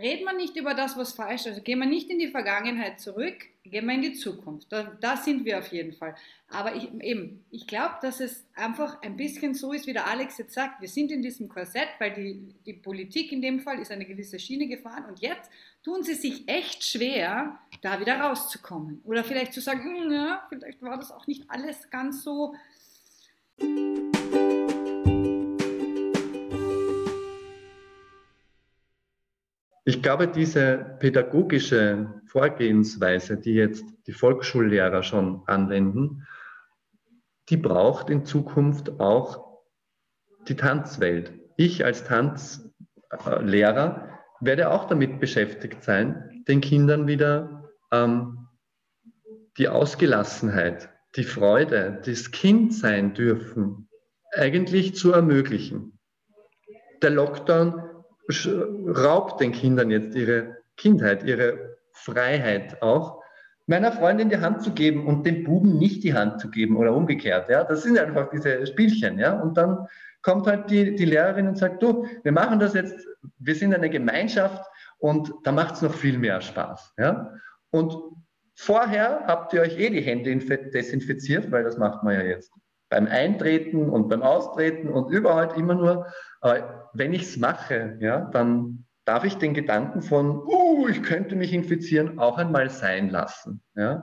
reden wir nicht über das, was falsch ist. Also gehen wir nicht in die Vergangenheit zurück, gehen wir in die Zukunft. Da, da sind wir auf jeden Fall. Aber ich, eben, ich glaube, dass es einfach ein bisschen so ist, wie der Alex jetzt sagt, wir sind in diesem Korsett, weil die, die Politik in dem Fall ist eine gewisse Schiene gefahren und jetzt tun sie sich echt schwer, da wieder rauszukommen. Oder vielleicht zu sagen, hm, ja, vielleicht war das auch nicht alles ganz so Ich glaube, diese pädagogische Vorgehensweise, die jetzt die Volksschullehrer schon anwenden, die braucht in Zukunft auch die Tanzwelt. Ich als Tanzlehrer werde auch damit beschäftigt sein, den Kindern wieder ähm, die Ausgelassenheit, die Freude, das Kindsein dürfen eigentlich zu ermöglichen. Der Lockdown raubt den Kindern jetzt ihre Kindheit, ihre Freiheit auch, meiner Freundin die Hand zu geben und dem Buben nicht die Hand zu geben oder umgekehrt. Ja? Das sind einfach diese Spielchen. Ja? Und dann kommt halt die, die Lehrerin und sagt, du, wir machen das jetzt, wir sind eine Gemeinschaft und da macht es noch viel mehr Spaß. Ja? Und vorher habt ihr euch eh die Hände desinfiziert, weil das macht man ja jetzt beim Eintreten und beim Austreten und überall immer nur. Aber wenn ich es mache, ja, dann darf ich den Gedanken von, uh, ich könnte mich infizieren, auch einmal sein lassen. Ja.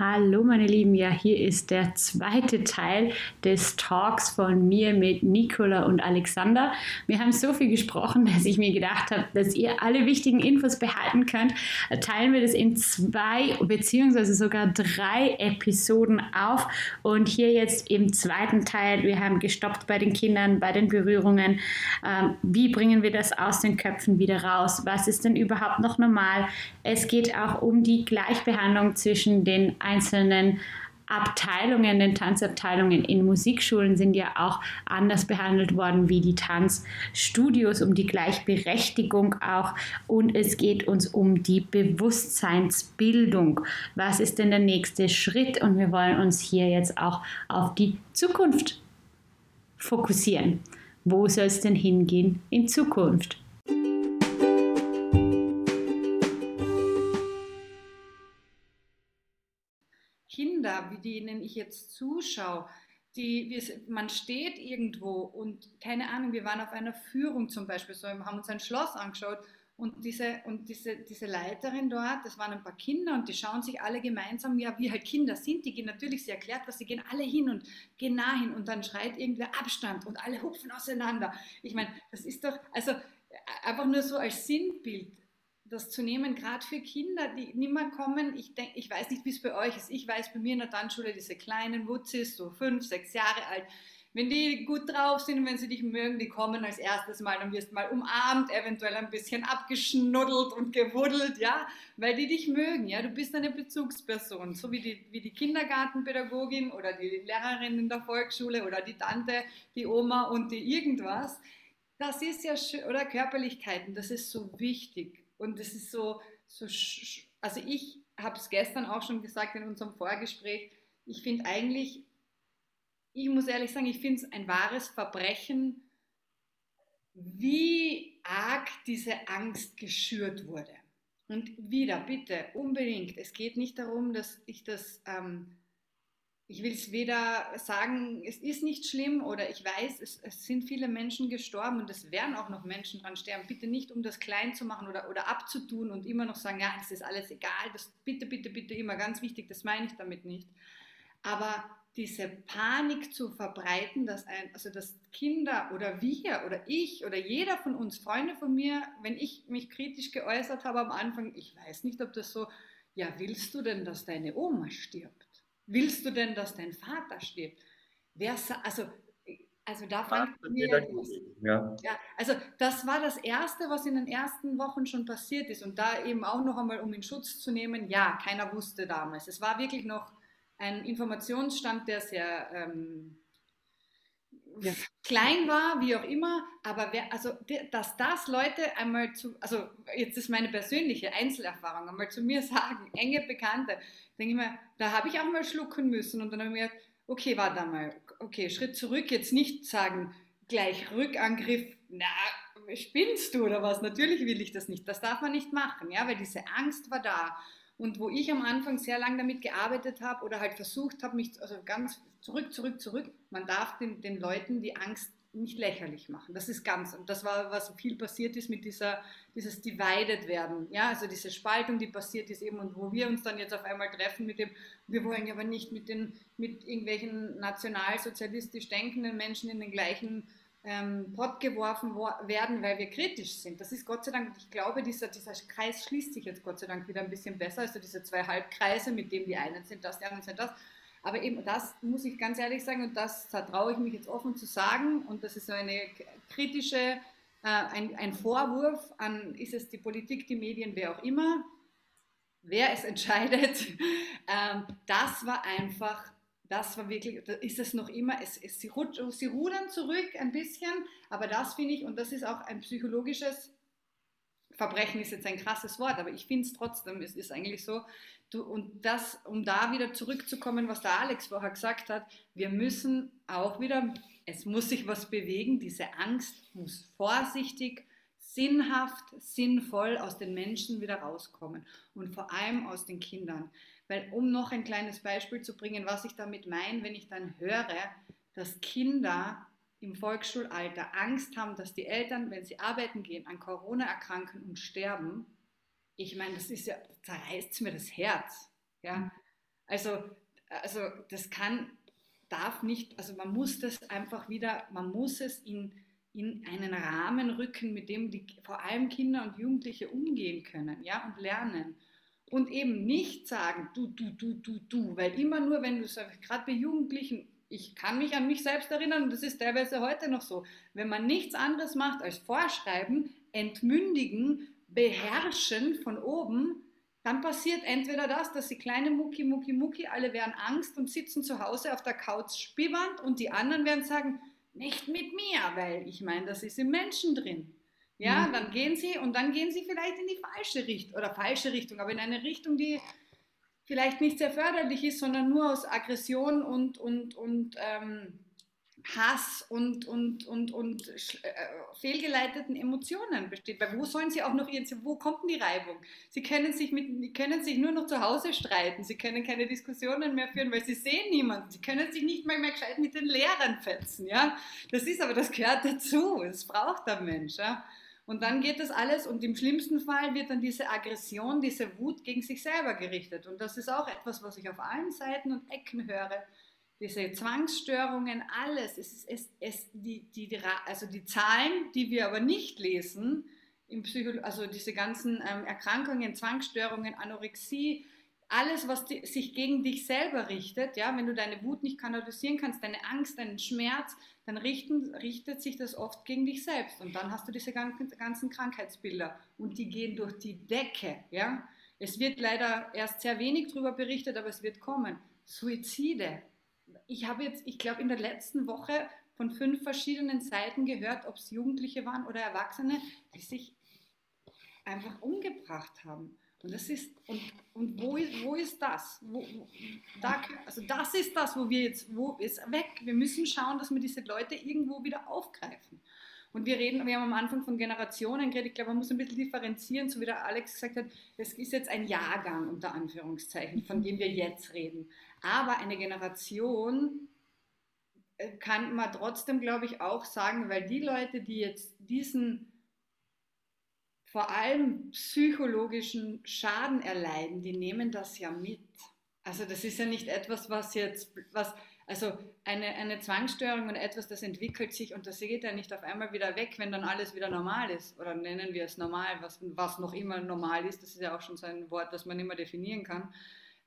Hallo meine Lieben, ja hier ist der zweite Teil des Talks von mir mit Nicola und Alexander. Wir haben so viel gesprochen, dass ich mir gedacht habe, dass ihr alle wichtigen Infos behalten könnt. Teilen wir das in zwei beziehungsweise sogar drei Episoden auf und hier jetzt im zweiten Teil, wir haben gestoppt bei den Kindern, bei den Berührungen. Ähm, wie bringen wir das aus den Köpfen wieder raus? Was ist denn überhaupt noch normal? Es geht auch um die Gleichbehandlung zwischen den einzelnen Abteilungen, den Tanzabteilungen in Musikschulen sind ja auch anders behandelt worden wie die Tanzstudios, um die Gleichberechtigung auch. Und es geht uns um die Bewusstseinsbildung. Was ist denn der nächste Schritt? Und wir wollen uns hier jetzt auch auf die Zukunft fokussieren. Wo soll es denn hingehen in Zukunft? Kinder, wie denen ich jetzt zuschaue, die, wir, man steht irgendwo und keine Ahnung, wir waren auf einer Führung zum Beispiel, so, haben uns ein Schloss angeschaut und diese, und diese, diese Leiterin dort, das waren ein paar Kinder und die schauen sich alle gemeinsam, ja, wie halt Kinder sind, die gehen natürlich, sie erklärt was, sie gehen alle hin und gehen nah hin und dann schreit irgendwer Abstand und alle hupfen auseinander. Ich meine, das ist doch, also einfach nur so als Sinnbild das zu nehmen, gerade für Kinder, die nicht mehr kommen. Ich, denk, ich weiß nicht, wie es bei euch ist. Ich weiß bei mir in der Tanzschule, diese kleinen Wutzis, so fünf, sechs Jahre alt, wenn die gut drauf sind wenn sie dich mögen, die kommen als erstes Mal, dann wirst du mal umarmt, eventuell ein bisschen abgeschnuddelt und gewuddelt, ja, weil die dich mögen, ja, du bist eine Bezugsperson, so wie die, wie die Kindergartenpädagogin oder die Lehrerin in der Volksschule oder die Tante, die Oma und die irgendwas. Das ist ja, oder Körperlichkeiten, das ist so wichtig. Und es ist so, so also ich habe es gestern auch schon gesagt in unserem Vorgespräch, ich finde eigentlich, ich muss ehrlich sagen, ich finde es ein wahres Verbrechen, wie arg diese Angst geschürt wurde. Und wieder, bitte, unbedingt, es geht nicht darum, dass ich das ähm, ich will es weder sagen, es ist nicht schlimm oder ich weiß, es, es, sind viele Menschen gestorben und es werden auch noch Menschen dran sterben. Bitte nicht, um das klein zu machen oder, oder abzutun und immer noch sagen, ja, es ist alles egal. Das bitte, bitte, bitte immer ganz wichtig, das meine ich damit nicht. Aber diese Panik zu verbreiten, dass, ein, also dass Kinder oder wir oder ich oder jeder von uns, Freunde von mir, wenn ich mich kritisch geäußert habe am Anfang, ich weiß nicht, ob das so, ja, willst du denn, dass deine Oma stirbt? Willst du denn, dass dein Vater stirbt? Wer, also, also da fand mir, ja. ja, also das war das Erste, was in den ersten Wochen schon passiert ist und da eben auch noch einmal, um in Schutz zu nehmen, ja, keiner wusste damals. Es war wirklich noch ein Informationsstand, der sehr ähm, ja. klein war, wie auch immer, aber wer, also dass das Leute einmal zu, also jetzt ist meine persönliche Einzelerfahrung, einmal zu mir sagen, enge Bekannte, denke ich mir, da habe ich auch mal schlucken müssen und dann habe ich mir gedacht, okay, warte mal, okay, Schritt zurück, jetzt nicht sagen, gleich Rückangriff, na, spinnst du oder was? Natürlich will ich das nicht. Das darf man nicht machen, ja, weil diese Angst war da. Und wo ich am Anfang sehr lange damit gearbeitet habe oder halt versucht habe, mich also ganz zurück, zurück, zurück, man darf den, den Leuten die Angst nicht lächerlich machen. Das ist ganz, und das war, was viel passiert ist mit dieser, dieses Divided werden, ja, also diese Spaltung, die passiert ist eben und wo wir uns dann jetzt auf einmal treffen mit dem, wir wollen aber nicht mit den, mit irgendwelchen nationalsozialistisch denkenden Menschen in den gleichen ähm, Pott geworfen werden, weil wir kritisch sind. Das ist Gott sei Dank, ich glaube, dieser, dieser Kreis schließt sich jetzt Gott sei Dank wieder ein bisschen besser, also diese zwei Halbkreise, mit denen die einen sind das, die anderen sind das. Aber eben das muss ich ganz ehrlich sagen und das da traue ich mich jetzt offen zu sagen und das ist so eine kritische, äh, ein, ein Vorwurf an, ist es die Politik, die Medien, wer auch immer, wer es entscheidet. Ähm, das war einfach das war wirklich, ist es noch immer, es, es, sie, sie rudern zurück ein bisschen, aber das finde ich, und das ist auch ein psychologisches Verbrechen, ist jetzt ein krasses Wort, aber ich finde es trotzdem, es ist eigentlich so, du, und das, um da wieder zurückzukommen, was der Alex vorher gesagt hat, wir müssen auch wieder, es muss sich was bewegen, diese Angst muss vorsichtig, sinnhaft, sinnvoll aus den Menschen wieder rauskommen und vor allem aus den Kindern. Weil um noch ein kleines Beispiel zu bringen, was ich damit meine, wenn ich dann höre, dass Kinder im Volksschulalter Angst haben, dass die Eltern, wenn sie arbeiten gehen, an Corona erkranken und sterben, ich meine, das ist ja, da reißt mir das Herz. Ja? Also, also das kann, darf nicht, also man muss das einfach wieder, man muss es in, in einen Rahmen rücken, mit dem die, vor allem Kinder und Jugendliche umgehen können ja, und lernen und eben nicht sagen, du, du, du, du, du, weil immer nur, wenn du sagst, gerade bei Jugendlichen, ich kann mich an mich selbst erinnern und das ist teilweise heute noch so, wenn man nichts anderes macht als vorschreiben, entmündigen, beherrschen von oben, dann passiert entweder das, dass die kleine Mucki, Mucki, Mucki, alle werden Angst und sitzen zu Hause auf der Couch spibbernd und die anderen werden sagen, nicht mit mir, weil ich meine, das ist im Menschen drin. Ja, mhm. dann gehen sie und dann gehen sie vielleicht in die falsche Richtung oder falsche Richtung, aber in eine Richtung, die vielleicht nicht sehr förderlich ist, sondern nur aus Aggression und, und, und ähm, Hass und, und, und, und äh, fehlgeleiteten Emotionen besteht. Weil wo sollen sie auch noch ihren, wo kommt denn die Reibung? Sie können sich, mit, können sich nur noch zu Hause streiten, sie können keine Diskussionen mehr führen, weil sie sehen niemanden. Sie können sich nicht mal mehr gescheit mit den Lehrern fetzen. Ja? Das ist aber, das gehört dazu, das braucht der Mensch. Ja? Und dann geht das alles und im schlimmsten Fall wird dann diese Aggression, diese Wut gegen sich selber gerichtet. Und das ist auch etwas, was ich auf allen Seiten und Ecken höre. Diese Zwangsstörungen, alles, es, es, es, die, die, also die Zahlen, die wir aber nicht lesen, also diese ganzen ähm, Erkrankungen, Zwangsstörungen, Anorexie, alles, was die, sich gegen dich selber richtet, ja, wenn du deine Wut nicht kanalisieren kannst, deine Angst, deinen Schmerz, dann richten, richtet sich das oft gegen dich selbst. Und dann hast du diese ganzen, Krankheitsbilder und die gehen durch die Decke. Ja? Es wird leider erst sehr wenig darüber berichtet, aber es wird kommen. Suizide. Ich habe jetzt, ich glaube, in der letzten Woche von fünf verschiedenen Seiten gehört, ob es Jugendliche waren oder Erwachsene, die sich einfach umgebracht haben. Und das ist, und, und wo, ist, wo ist das? Wo, da, also das ist das, wo wir jetzt, wo ist weg? Wir müssen schauen, dass wir diese Leute irgendwo wieder aufgreifen. Und wir reden, wir haben am Anfang von Generationen geredet, ich glaube, man muss ein bisschen differenzieren, so wie der Alex gesagt hat, es ist jetzt ein Jahrgang unter Anführungszeichen, von dem wir jetzt reden. Aber eine Generation äh, kann man trotzdem, glaube ich, auch sagen, weil die Leute, die jetzt diesen vor allem psychologischen Schaden erleiden, die nehmen das ja mit. Also das ist ja nicht etwas, was jetzt, was, also eine, eine Zwangsstörung und etwas, das entwickelt sich und das geht ja nicht auf einmal wieder weg, wenn dann alles wieder normal ist. Oder nennen wir es normal, was, was noch immer normal ist. Das ist ja auch schon so ein Wort, das man immer definieren kann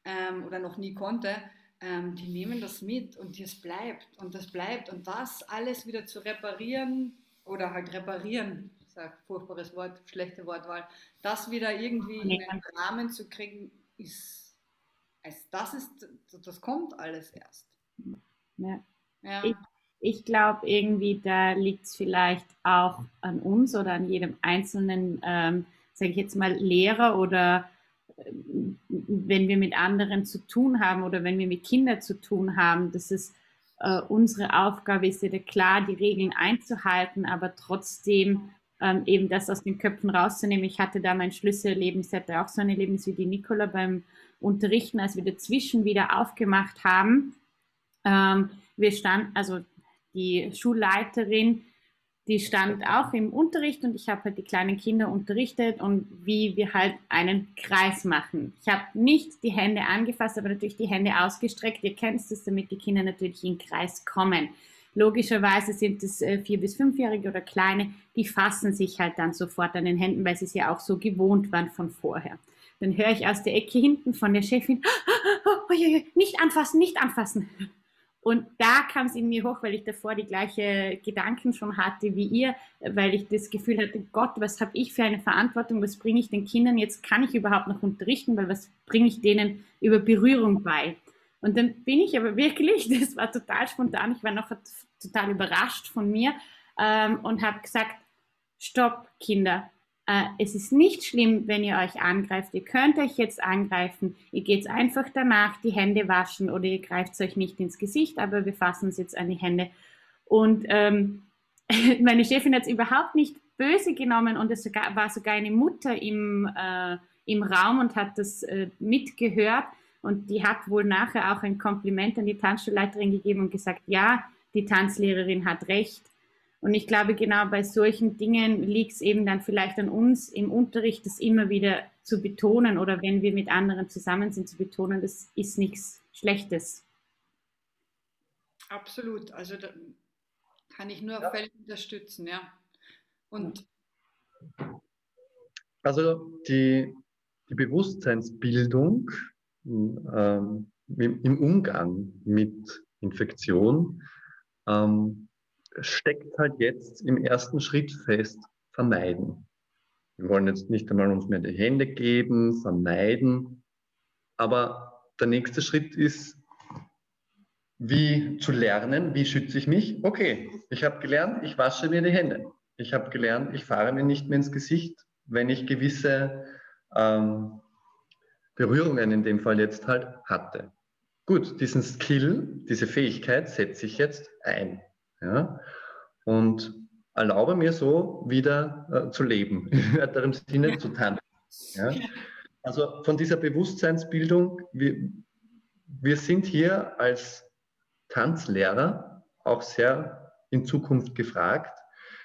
ähm, oder noch nie konnte. Ähm, die nehmen das mit und das bleibt und das bleibt. Und das alles wieder zu reparieren oder halt reparieren, sage furchtbares Wort, schlechte Wortwahl, das wieder irgendwie in den Rahmen zu kriegen, ist, also das ist, das kommt alles erst. Ja. ja. Ich, ich glaube irgendwie, da liegt es vielleicht auch an uns oder an jedem einzelnen, ähm, sage ich jetzt mal, Lehrer oder äh, wenn wir mit anderen zu tun haben oder wenn wir mit Kindern zu tun haben, dass es äh, unsere Aufgabe ist ja klar, die Regeln einzuhalten, aber trotzdem ähm, eben das aus den Köpfen rauszunehmen. Ich hatte da mein Schlüsselerlebnis, hatte auch so ein Erlebnis wie die Nicola beim Unterrichten, als wir dazwischen wieder aufgemacht haben. Ähm, wir standen, also die Schulleiterin, die stand auch im Unterricht und ich habe halt die kleinen Kinder unterrichtet und wie wir halt einen Kreis machen. Ich habe nicht die Hände angefasst, aber natürlich die Hände ausgestreckt. Ihr kennt es, damit die Kinder natürlich in den Kreis kommen. Logischerweise sind es äh, vier- bis fünfjährige oder kleine, die fassen sich halt dann sofort an den Händen, weil sie es ja auch so gewohnt waren von vorher. Dann höre ich aus der Ecke hinten von der Chefin, oh, oh, oh, nicht anfassen, nicht anfassen. Und da kam es in mir hoch, weil ich davor die gleiche Gedanken schon hatte wie ihr, weil ich das Gefühl hatte, Gott, was habe ich für eine Verantwortung, was bringe ich den Kindern jetzt, kann ich überhaupt noch unterrichten, weil was bringe ich denen über Berührung bei? Und dann bin ich aber wirklich, das war total spontan, ich war noch total überrascht von mir ähm, und habe gesagt, stopp, Kinder, äh, es ist nicht schlimm, wenn ihr euch angreift. Ihr könnt euch jetzt angreifen. Ihr geht einfach danach die Hände waschen oder ihr greift euch nicht ins Gesicht, aber wir fassen es jetzt an die Hände. Und ähm, meine Chefin hat es überhaupt nicht böse genommen und es war sogar eine Mutter im, äh, im Raum und hat das äh, mitgehört. Und die hat wohl nachher auch ein Kompliment an die Tanzschulleiterin gegeben und gesagt, ja, die Tanzlehrerin hat recht. Und ich glaube, genau bei solchen Dingen liegt es eben dann vielleicht an uns im Unterricht, das immer wieder zu betonen oder wenn wir mit anderen zusammen sind, zu betonen, das ist nichts Schlechtes. Absolut. Also da kann ich nur ja. völlig unterstützen, ja. Und also die, die Bewusstseinsbildung ähm, im Umgang mit Infektion ähm, steckt halt jetzt im ersten Schritt fest, vermeiden. Wir wollen jetzt nicht einmal uns mehr die Hände geben, vermeiden. Aber der nächste Schritt ist, wie zu lernen, wie schütze ich mich? Okay, ich habe gelernt, ich wasche mir die Hände. Ich habe gelernt, ich fahre mir nicht mehr ins Gesicht, wenn ich gewisse ähm, Berührungen in dem Fall jetzt halt hatte. Gut, diesen Skill, diese Fähigkeit setze ich jetzt ein. Ja? Und erlaube mir so wieder äh, zu leben, im weiteren Sinne zu tanzen. Ja? Also von dieser Bewusstseinsbildung, wir, wir sind hier als Tanzlehrer auch sehr in Zukunft gefragt.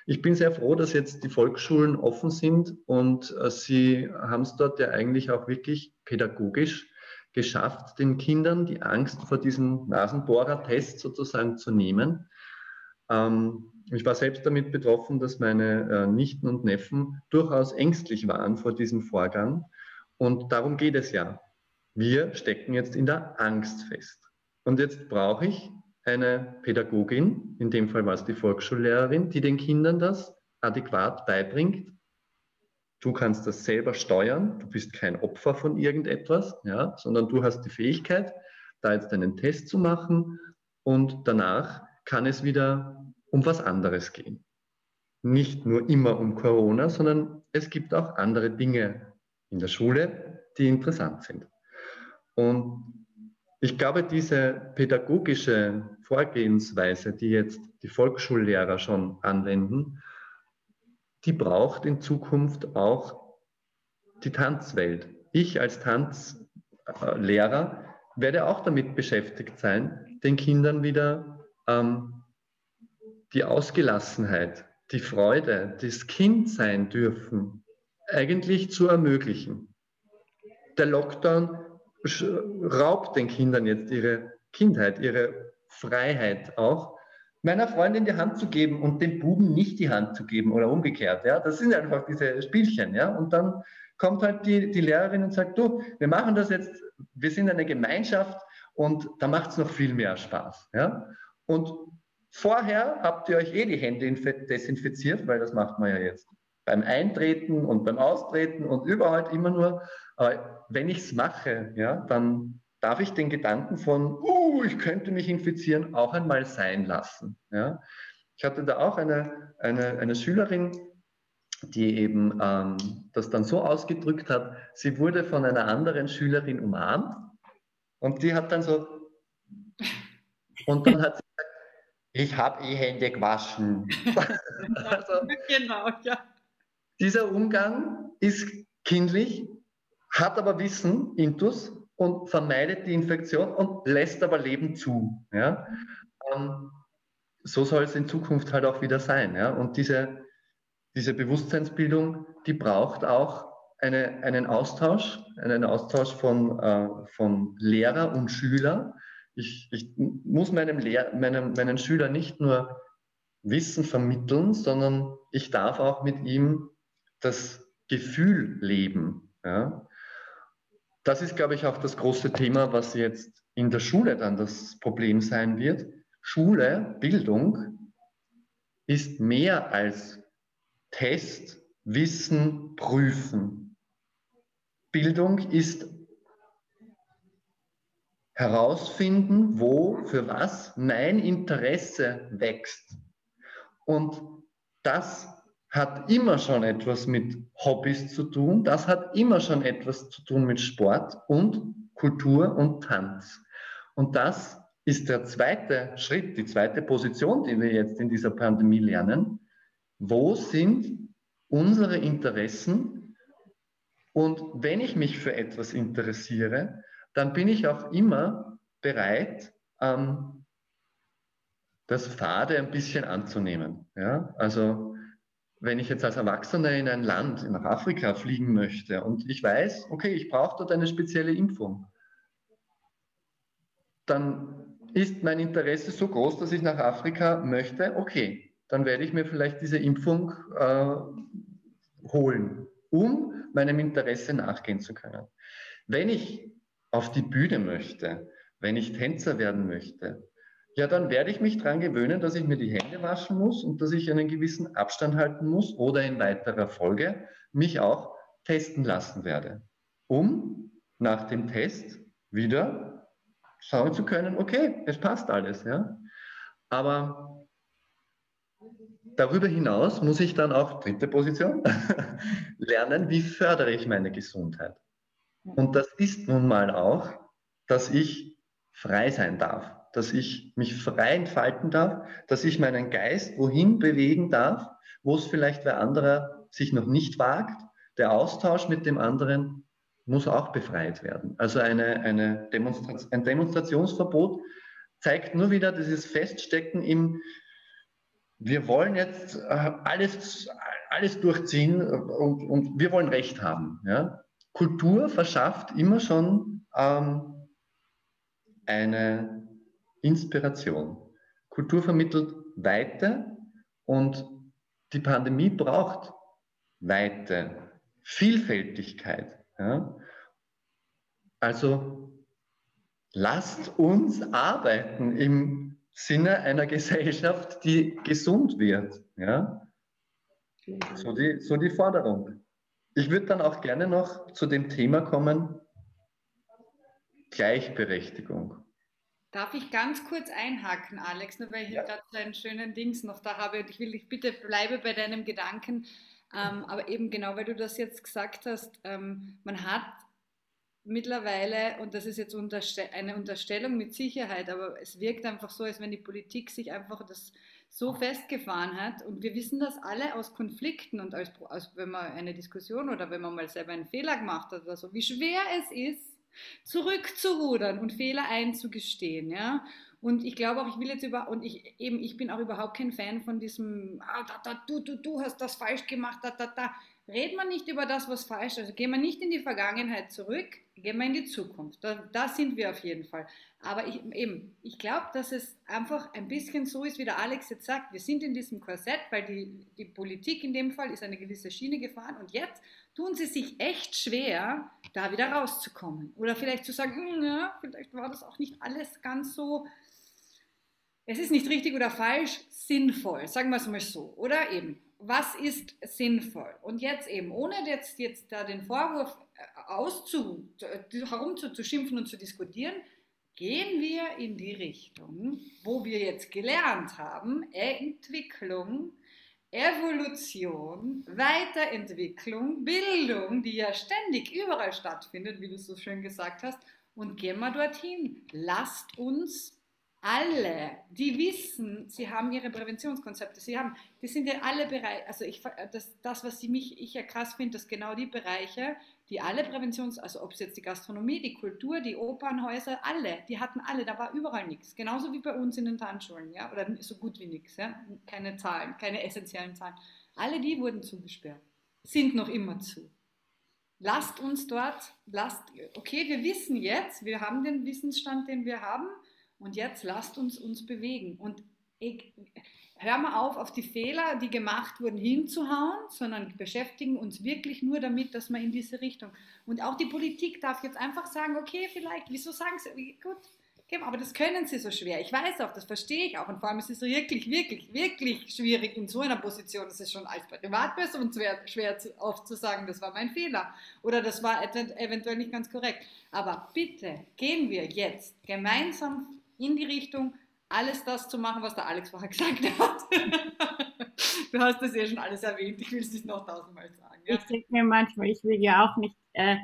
Ich bin sehr froh, dass jetzt die Volksschulen offen sind und äh, sie haben es dort ja eigentlich auch wirklich pädagogisch geschafft, den Kindern die Angst vor diesem Nasenbohrer-Test sozusagen zu nehmen ähm, ich war selbst damit betroffen, dass meine äh, Nichten und Neffen durchaus ängstlich waren vor diesem Vorgang. Und darum geht es ja. Wir stecken jetzt in der Angst fest. Und jetzt brauche ich eine Pädagogin, in dem Fall war es die Volksschullehrerin, die den Kindern das adäquat beibringt. Du kannst das selber steuern, du bist kein Opfer von irgendetwas, ja, sondern du hast die Fähigkeit, da jetzt einen Test zu machen und danach kann es wieder um was anderes gehen. Nicht nur immer um Corona, sondern es gibt auch andere Dinge in der Schule, die interessant sind. Und ich glaube, diese pädagogische Vorgehensweise, die jetzt die Volksschullehrer schon anwenden, die braucht in Zukunft auch die Tanzwelt. Ich als Tanzlehrer werde auch damit beschäftigt sein, den Kindern wieder ähm, die Ausgelassenheit, die Freude, das Kindsein dürfen eigentlich zu ermöglichen. Der Lockdown raubt den Kindern jetzt ihre Kindheit, ihre Freiheit auch, meiner Freundin die Hand zu geben und dem Buben nicht die Hand zu geben oder umgekehrt. Ja? Das sind einfach diese Spielchen. Ja? Und dann kommt halt die, die Lehrerin und sagt, du, wir machen das jetzt, wir sind eine Gemeinschaft und da macht es noch viel mehr Spaß. Ja? Und vorher habt ihr euch eh die Hände desinfiziert, weil das macht man ja jetzt beim Eintreten und beim Austreten und überall immer nur. Aber wenn ich es mache, ja, dann darf ich den Gedanken von, uh, ich könnte mich infizieren, auch einmal sein lassen. Ja. Ich hatte da auch eine, eine, eine Schülerin, die eben ähm, das dann so ausgedrückt hat, sie wurde von einer anderen Schülerin umarmt und die hat dann so, und dann hat sie ich habe eh Hände gewaschen. also, genau, ja. Dieser Umgang ist kindlich, hat aber Wissen, Intus, und vermeidet die Infektion und lässt aber Leben zu. Ja? Ähm, so soll es in Zukunft halt auch wieder sein. Ja? Und diese, diese Bewusstseinsbildung, die braucht auch eine, einen Austausch, einen Austausch von, äh, von Lehrer und Schüler. Ich, ich muss meinem, Lehr meinem meinen Schüler nicht nur Wissen vermitteln, sondern ich darf auch mit ihm das Gefühl leben. Ja? Das ist, glaube ich, auch das große Thema, was jetzt in der Schule dann das Problem sein wird. Schule, Bildung ist mehr als Test, Wissen, Prüfen. Bildung ist herausfinden, wo, für was mein Interesse wächst. Und das hat immer schon etwas mit Hobbys zu tun, das hat immer schon etwas zu tun mit Sport und Kultur und Tanz. Und das ist der zweite Schritt, die zweite Position, die wir jetzt in dieser Pandemie lernen. Wo sind unsere Interessen? Und wenn ich mich für etwas interessiere, dann bin ich auch immer bereit, ähm, das Fade ein bisschen anzunehmen. Ja? Also wenn ich jetzt als Erwachsener in ein Land, nach Afrika fliegen möchte und ich weiß, okay, ich brauche dort eine spezielle Impfung, dann ist mein Interesse so groß, dass ich nach Afrika möchte, okay, dann werde ich mir vielleicht diese Impfung äh, holen, um meinem Interesse nachgehen zu können. Wenn ich auf die Bühne möchte, wenn ich Tänzer werden möchte, ja, dann werde ich mich daran gewöhnen, dass ich mir die Hände waschen muss und dass ich einen gewissen Abstand halten muss oder in weiterer Folge mich auch testen lassen werde, um nach dem Test wieder schauen zu können, okay, es passt alles. Ja? Aber darüber hinaus muss ich dann auch, dritte Position, lernen, wie fördere ich meine Gesundheit. Und das ist nun mal auch, dass ich frei sein darf dass ich mich frei entfalten darf, dass ich meinen Geist wohin bewegen darf, wo es vielleicht wer anderer sich noch nicht wagt. Der Austausch mit dem anderen muss auch befreit werden. Also eine, eine Demonstra ein Demonstrationsverbot zeigt nur wieder dieses Feststecken im, wir wollen jetzt äh, alles, alles durchziehen und, und wir wollen Recht haben. Ja? Kultur verschafft immer schon ähm, eine Inspiration. Kultur vermittelt Weite und die Pandemie braucht Weite, Vielfältigkeit. Ja? Also lasst uns arbeiten im Sinne einer Gesellschaft, die gesund wird. Ja? So, die, so die Forderung. Ich würde dann auch gerne noch zu dem Thema kommen, Gleichberechtigung. Darf ich ganz kurz einhaken, Alex, nur weil ich ja. gerade so einen schönen Dings noch da habe und ich will dich bitte bleibe bei deinem Gedanken, ähm, aber eben genau, weil du das jetzt gesagt hast, ähm, man hat mittlerweile, und das ist jetzt unterste eine Unterstellung mit Sicherheit, aber es wirkt einfach so, als wenn die Politik sich einfach das so festgefahren hat. Und wir wissen das alle aus Konflikten und als, als wenn man eine Diskussion oder wenn man mal selber einen Fehler gemacht hat oder so, wie schwer es ist, zurückzurudern und Fehler einzugestehen, ja. Und ich glaube auch, ich will jetzt über, und ich eben, ich bin auch überhaupt kein Fan von diesem, ah, da, da, du, du, du hast das falsch gemacht, da, da, da. Reden wir nicht über das, was falsch ist. Also gehen wir nicht in die Vergangenheit zurück, gehen wir in die Zukunft. Da, da sind wir auf jeden Fall. Aber ich, eben, ich glaube, dass es einfach ein bisschen so ist, wie der Alex jetzt sagt, wir sind in diesem Korsett, weil die, die Politik in dem Fall ist eine gewisse Schiene gefahren und jetzt tun sie sich echt schwer, da wieder rauszukommen. Oder vielleicht zu sagen, hm, ja, vielleicht war das auch nicht alles ganz so, es ist nicht richtig oder falsch, sinnvoll, sagen wir es mal so. Oder eben, was ist sinnvoll? Und jetzt eben, ohne jetzt, jetzt da den Vorwurf äh, auszu, herumzuschimpfen und zu diskutieren, gehen wir in die Richtung, wo wir jetzt gelernt haben, Entwicklung, Evolution, Weiterentwicklung, Bildung, die ja ständig überall stattfindet, wie du so schön gesagt hast, und gehen wir dorthin. Lasst uns alle, die wissen, sie haben ihre Präventionskonzepte, sie haben, die sind ja alle Bereiche, also ich, das, das, was sie mich, ich ja krass finde, dass genau die Bereiche, die alle Präventions, also ob es jetzt die Gastronomie, die Kultur, die Opernhäuser, alle, die hatten alle, da war überall nichts, genauso wie bei uns in den Tanzschulen, ja, oder so gut wie nichts, ja, keine Zahlen, keine essentiellen Zahlen. Alle die wurden zugesperrt, sind noch immer zu. Lasst uns dort, lasst, okay, wir wissen jetzt, wir haben den Wissensstand, den wir haben, und jetzt lasst uns uns bewegen. Und ich, hör mal auf, auf die Fehler, die gemacht wurden, hinzuhauen, sondern beschäftigen uns wirklich nur damit, dass wir in diese Richtung. Und auch die Politik darf jetzt einfach sagen, okay, vielleicht, wieso sagen sie, gut, aber das können sie so schwer. Ich weiß auch, das verstehe ich auch. Und vor allem ist es wirklich, wirklich, wirklich schwierig in so einer Position. Das ist schon als Privatperson schwer, schwer oft zu sagen, das war mein Fehler oder das war eventuell nicht ganz korrekt. Aber bitte gehen wir jetzt gemeinsam in die Richtung, alles das zu machen, was der Alex vorher gesagt hat. du hast das ja schon alles erwähnt, ich will es nicht noch tausendmal sagen. Ja? Ich denke mir manchmal, ich will ja auch nicht, äh,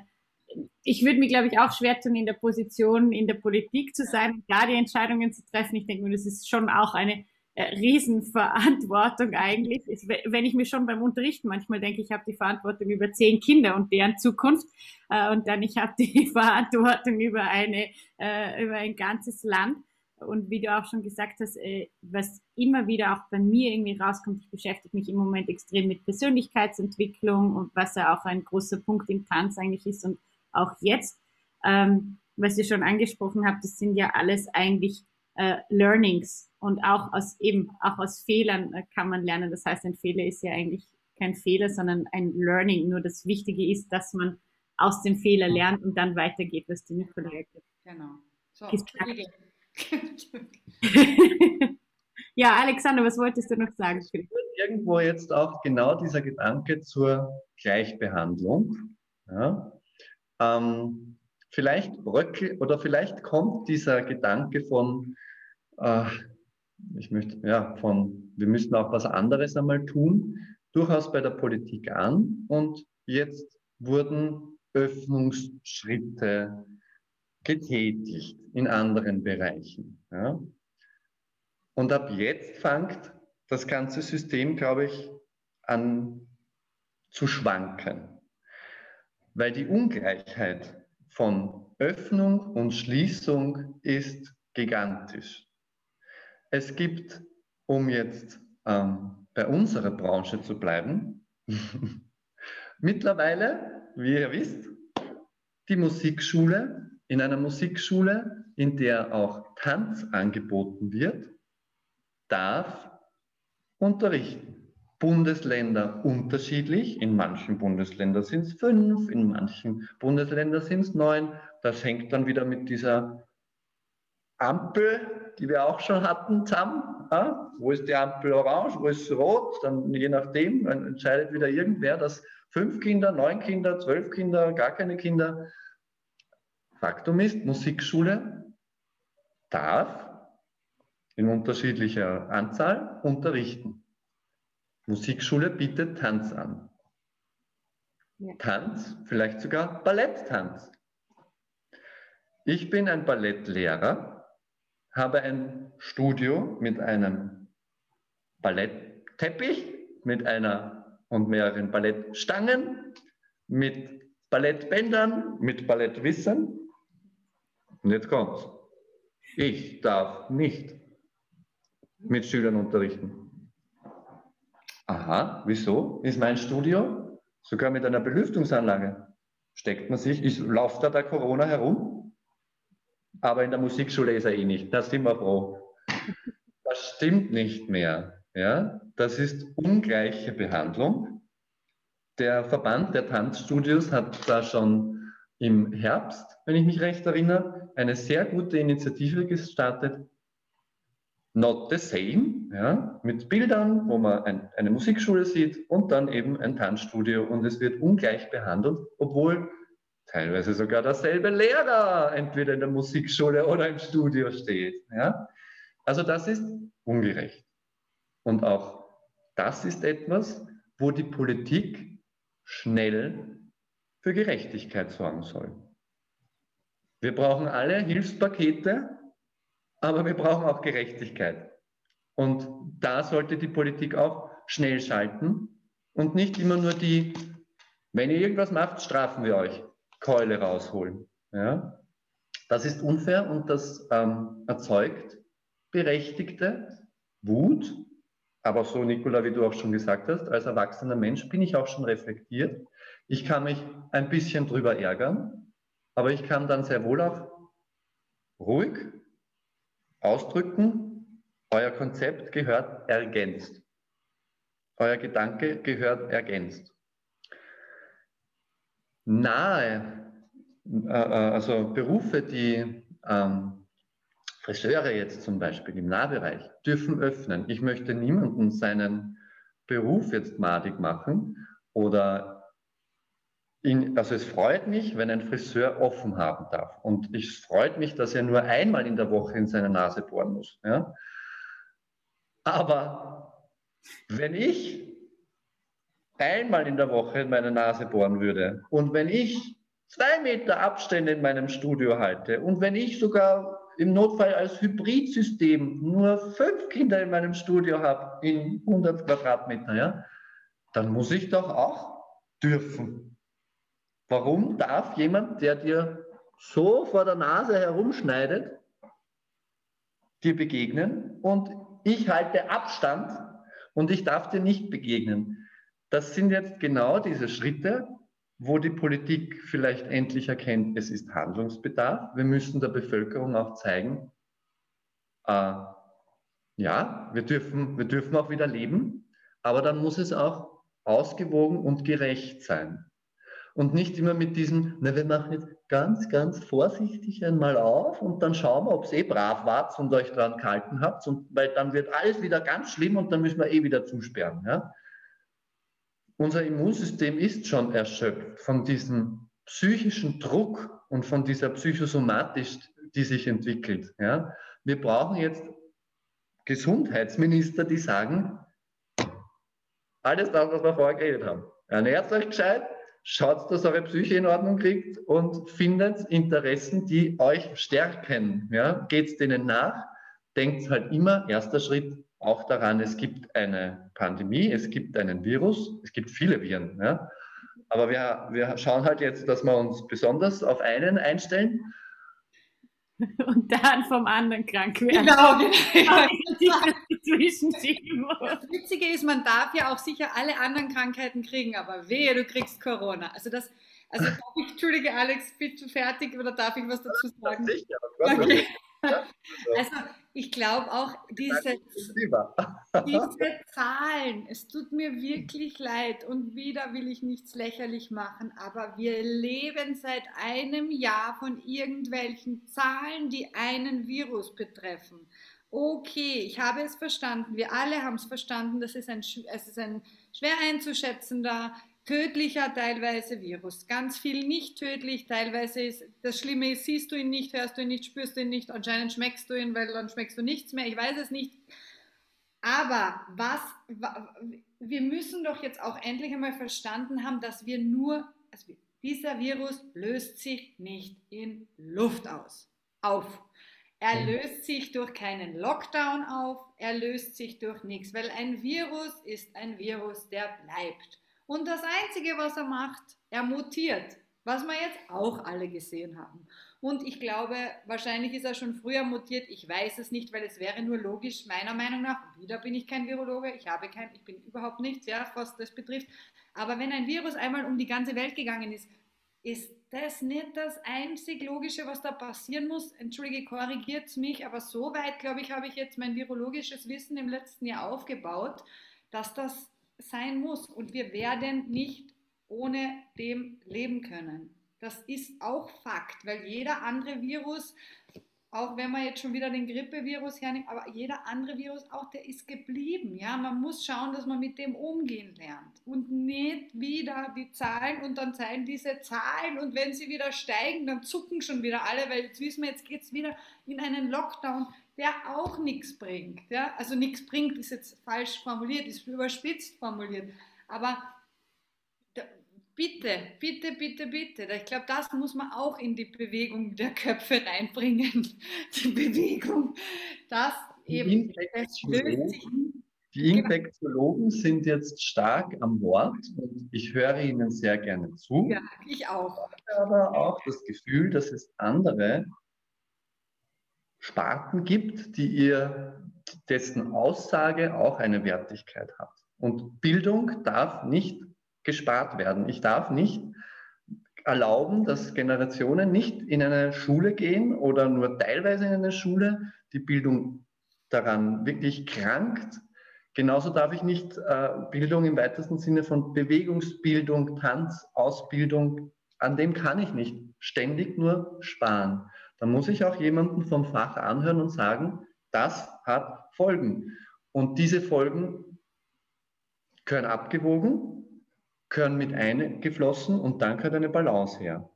ich würde mir, glaube ich, auch schwer tun, in der Position in der Politik zu sein und da die Entscheidungen zu treffen. Ich denke mir, das ist schon auch eine äh, Riesenverantwortung eigentlich. Ich, wenn ich mir schon beim Unterrichten manchmal denke, ich habe die Verantwortung über zehn Kinder und deren Zukunft äh, und dann ich habe die Verantwortung über eine äh, über ein ganzes Land. Und wie du auch schon gesagt hast, äh, was immer wieder auch bei mir irgendwie rauskommt, ich beschäftige mich im Moment extrem mit Persönlichkeitsentwicklung und was ja auch ein großer Punkt im Tanz eigentlich ist und auch jetzt, ähm, was ihr schon angesprochen habt, das sind ja alles eigentlich äh, Learnings und auch aus eben auch aus Fehlern äh, kann man lernen. Das heißt, ein Fehler ist ja eigentlich kein Fehler, sondern ein Learning. Nur das Wichtige ist, dass man aus dem Fehler lernt und dann weitergeht, was die Nicola erklärt. Genau. So, ja, Alexander, was wolltest du noch sagen? Irgendwo jetzt auch genau dieser Gedanke zur Gleichbehandlung. Ja, ähm, vielleicht bröckelt oder vielleicht kommt dieser Gedanke von, äh, ich möchte, ja, von, wir müssen auch was anderes einmal tun, durchaus bei der Politik an. Und jetzt wurden Öffnungsschritte getätigt in anderen Bereichen. Ja. Und ab jetzt fängt das ganze System, glaube ich, an zu schwanken weil die Ungleichheit von Öffnung und Schließung ist gigantisch. Es gibt, um jetzt ähm, bei unserer Branche zu bleiben, mittlerweile, wie ihr wisst, die Musikschule, in einer Musikschule, in der auch Tanz angeboten wird, darf unterrichten. Bundesländer unterschiedlich. In manchen Bundesländern sind es fünf, in manchen Bundesländern sind es neun. Das hängt dann wieder mit dieser Ampel, die wir auch schon hatten, zusammen. Ja? Wo ist die Ampel orange, wo ist rot? Dann je nachdem entscheidet wieder irgendwer, dass fünf Kinder, neun Kinder, zwölf Kinder, gar keine Kinder. Faktum ist, Musikschule darf in unterschiedlicher Anzahl unterrichten. Musikschule bietet Tanz an. Ja. Tanz, vielleicht sogar Balletttanz. Ich bin ein Ballettlehrer, habe ein Studio mit einem Ballettteppich, mit einer und mehreren Ballettstangen, mit Ballettbändern, mit Ballettwissern. Und jetzt kommt's. Ich darf nicht mit Schülern unterrichten. Aha, wieso? Ist mein Studio sogar mit einer Belüftungsanlage? Steckt man sich, ist, läuft da der Corona herum? Aber in der Musikschule ist er eh nicht. Da sind wir froh. Das stimmt nicht mehr. Ja? Das ist ungleiche Behandlung. Der Verband der Tanzstudios hat da schon im Herbst, wenn ich mich recht erinnere, eine sehr gute Initiative gestartet, not the same, ja, mit Bildern, wo man ein, eine Musikschule sieht und dann eben ein Tanzstudio und es wird ungleich behandelt, obwohl teilweise sogar derselbe Lehrer entweder in der Musikschule oder im Studio steht. Ja. Also das ist ungerecht. Und auch das ist etwas, wo die Politik schnell für Gerechtigkeit sorgen soll. Wir brauchen alle Hilfspakete, aber wir brauchen auch Gerechtigkeit. Und da sollte die Politik auch schnell schalten und nicht immer nur die, wenn ihr irgendwas macht, strafen wir euch, Keule rausholen. Ja? Das ist unfair und das ähm, erzeugt berechtigte Wut. Aber so, Nicola, wie du auch schon gesagt hast, als erwachsener Mensch bin ich auch schon reflektiert. Ich kann mich ein bisschen drüber ärgern, aber ich kann dann sehr wohl auch ruhig ausdrücken, euer Konzept gehört ergänzt. Euer Gedanke gehört ergänzt. Nahe, äh, äh, also Berufe, die ähm, Friseure jetzt zum Beispiel im Nahbereich dürfen öffnen. Ich möchte niemanden seinen Beruf jetzt madig machen oder ihn, also es freut mich, wenn ein Friseur offen haben darf. Und es freut mich, dass er nur einmal in der Woche in seine Nase bohren muss. Ja? Aber wenn ich einmal in der Woche in meine Nase bohren würde und wenn ich zwei Meter Abstände in meinem Studio halte und wenn ich sogar im Notfall als Hybridsystem nur fünf Kinder in meinem Studio habe, in 100 Quadratmeter, ja, dann muss ich doch auch dürfen. Warum darf jemand, der dir so vor der Nase herumschneidet, dir begegnen und ich halte Abstand und ich darf dir nicht begegnen? Das sind jetzt genau diese Schritte, wo die Politik vielleicht endlich erkennt, es ist Handlungsbedarf. Wir müssen der Bevölkerung auch zeigen, äh, ja, wir dürfen, wir dürfen auch wieder leben, aber dann muss es auch ausgewogen und gerecht sein. Und nicht immer mit diesem, na, wir machen jetzt ganz, ganz vorsichtig einmal auf und dann schauen wir, ob es eh brav wart und euch dran gehalten habt, und, weil dann wird alles wieder ganz schlimm und dann müssen wir eh wieder zusperren. Ja? Unser Immunsystem ist schon erschöpft von diesem psychischen Druck und von dieser Psychosomatik, die sich entwickelt. Ja? Wir brauchen jetzt Gesundheitsminister, die sagen, alles das, was wir vorher geredet haben. Ernährt euch gescheit, schaut, dass eure Psyche in Ordnung kriegt und findet Interessen, die euch stärken. Ja? Geht denen nach, denkt halt immer, erster Schritt, auch daran, es gibt eine Pandemie, es gibt einen Virus, es gibt viele Viren. Ja? Aber wir, wir schauen halt jetzt, dass wir uns besonders auf einen einstellen. Und dann vom anderen krank werden. Genau, genau. Das Witzige ist, man darf ja auch sicher alle anderen Krankheiten kriegen, aber wehe, du kriegst Corona. Also das, also darf ich, entschuldige Alex, bist du fertig oder darf ich was dazu sagen? Ja, sicher. Okay. Also ich glaube auch diese, diese Zahlen, es tut mir wirklich leid und wieder will ich nichts lächerlich machen, aber wir leben seit einem Jahr von irgendwelchen Zahlen, die einen Virus betreffen. Okay, ich habe es verstanden, wir alle haben es verstanden, das ist ein, es ist ein schwer einzuschätzender tödlicher teilweise Virus, ganz viel nicht tödlich, teilweise ist das Schlimme ist, siehst du ihn nicht, hörst du ihn nicht, spürst du ihn nicht, anscheinend schmeckst du ihn, weil dann schmeckst du nichts mehr, ich weiß es nicht. Aber was, wir müssen doch jetzt auch endlich einmal verstanden haben, dass wir nur, also dieser Virus löst sich nicht in Luft aus, auf. Er mhm. löst sich durch keinen Lockdown auf, er löst sich durch nichts, weil ein Virus ist ein Virus, der bleibt. Und das Einzige, was er macht, er mutiert, was wir jetzt auch alle gesehen haben. Und ich glaube, wahrscheinlich ist er schon früher mutiert. Ich weiß es nicht, weil es wäre nur logisch, meiner Meinung nach. Wieder bin ich kein Virologe, ich habe kein, ich bin überhaupt nichts, ja, was das betrifft. Aber wenn ein Virus einmal um die ganze Welt gegangen ist, ist das nicht das einzig Logische, was da passieren muss? Entschuldige, korrigiert mich, aber so weit, glaube ich, habe ich jetzt mein virologisches Wissen im letzten Jahr aufgebaut, dass das sein muss. Und wir werden nicht ohne dem leben können. Das ist auch Fakt, weil jeder andere Virus, auch wenn man jetzt schon wieder den Grippevirus hernimmt, aber jeder andere Virus auch, der ist geblieben. Ja, man muss schauen, dass man mit dem umgehen lernt und nicht wieder die Zahlen und dann zeigen diese Zahlen und wenn sie wieder steigen, dann zucken schon wieder alle, weil jetzt wissen wir, jetzt geht es wieder in einen Lockdown der auch nichts bringt. Ja? Also nichts bringt, ist jetzt falsch formuliert, ist überspitzt formuliert. Aber bitte, bitte, bitte, bitte. Ich glaube, das muss man auch in die Bewegung der Köpfe reinbringen. Die Bewegung, das eben, das löst sich die Infektiologen sind jetzt stark am Wort und ich höre ihnen sehr gerne zu. Ja, ich auch. Ich habe aber auch das Gefühl, dass es andere Sparten gibt, die ihr, dessen Aussage auch eine Wertigkeit hat. Und Bildung darf nicht gespart werden. Ich darf nicht erlauben, dass Generationen nicht in eine Schule gehen oder nur teilweise in eine Schule, die Bildung daran wirklich krankt, Genauso darf ich nicht äh, Bildung im weitesten Sinne von Bewegungsbildung, Tanz, Ausbildung, an dem kann ich nicht ständig nur sparen. Da muss ich auch jemanden vom Fach anhören und sagen, das hat Folgen. Und diese Folgen können abgewogen, können mit eingeflossen und dann gehört eine Balance her.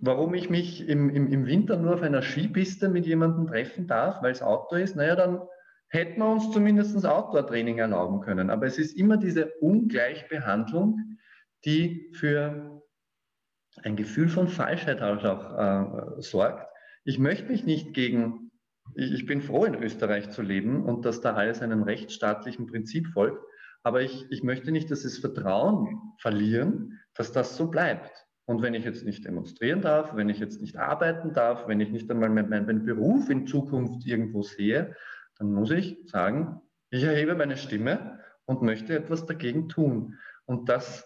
Warum ich mich im, im, im Winter nur auf einer Skipiste mit jemandem treffen darf, weil es Auto ist, naja, dann hätten wir uns zumindest Outdoor-Training erlauben können. Aber es ist immer diese Ungleichbehandlung, die für ein Gefühl von Falschheit auch, äh, sorgt. Ich möchte mich nicht gegen, ich, bin froh, in Österreich zu leben und dass da alles einem rechtsstaatlichen Prinzip folgt, aber ich, ich möchte nicht, dass das Vertrauen verlieren, dass das so bleibt. Und wenn ich jetzt nicht demonstrieren darf, wenn ich jetzt nicht arbeiten darf, wenn ich nicht einmal meinen mein Beruf in Zukunft irgendwo sehe, dann muss ich sagen, ich erhebe meine Stimme und möchte etwas dagegen tun. Und das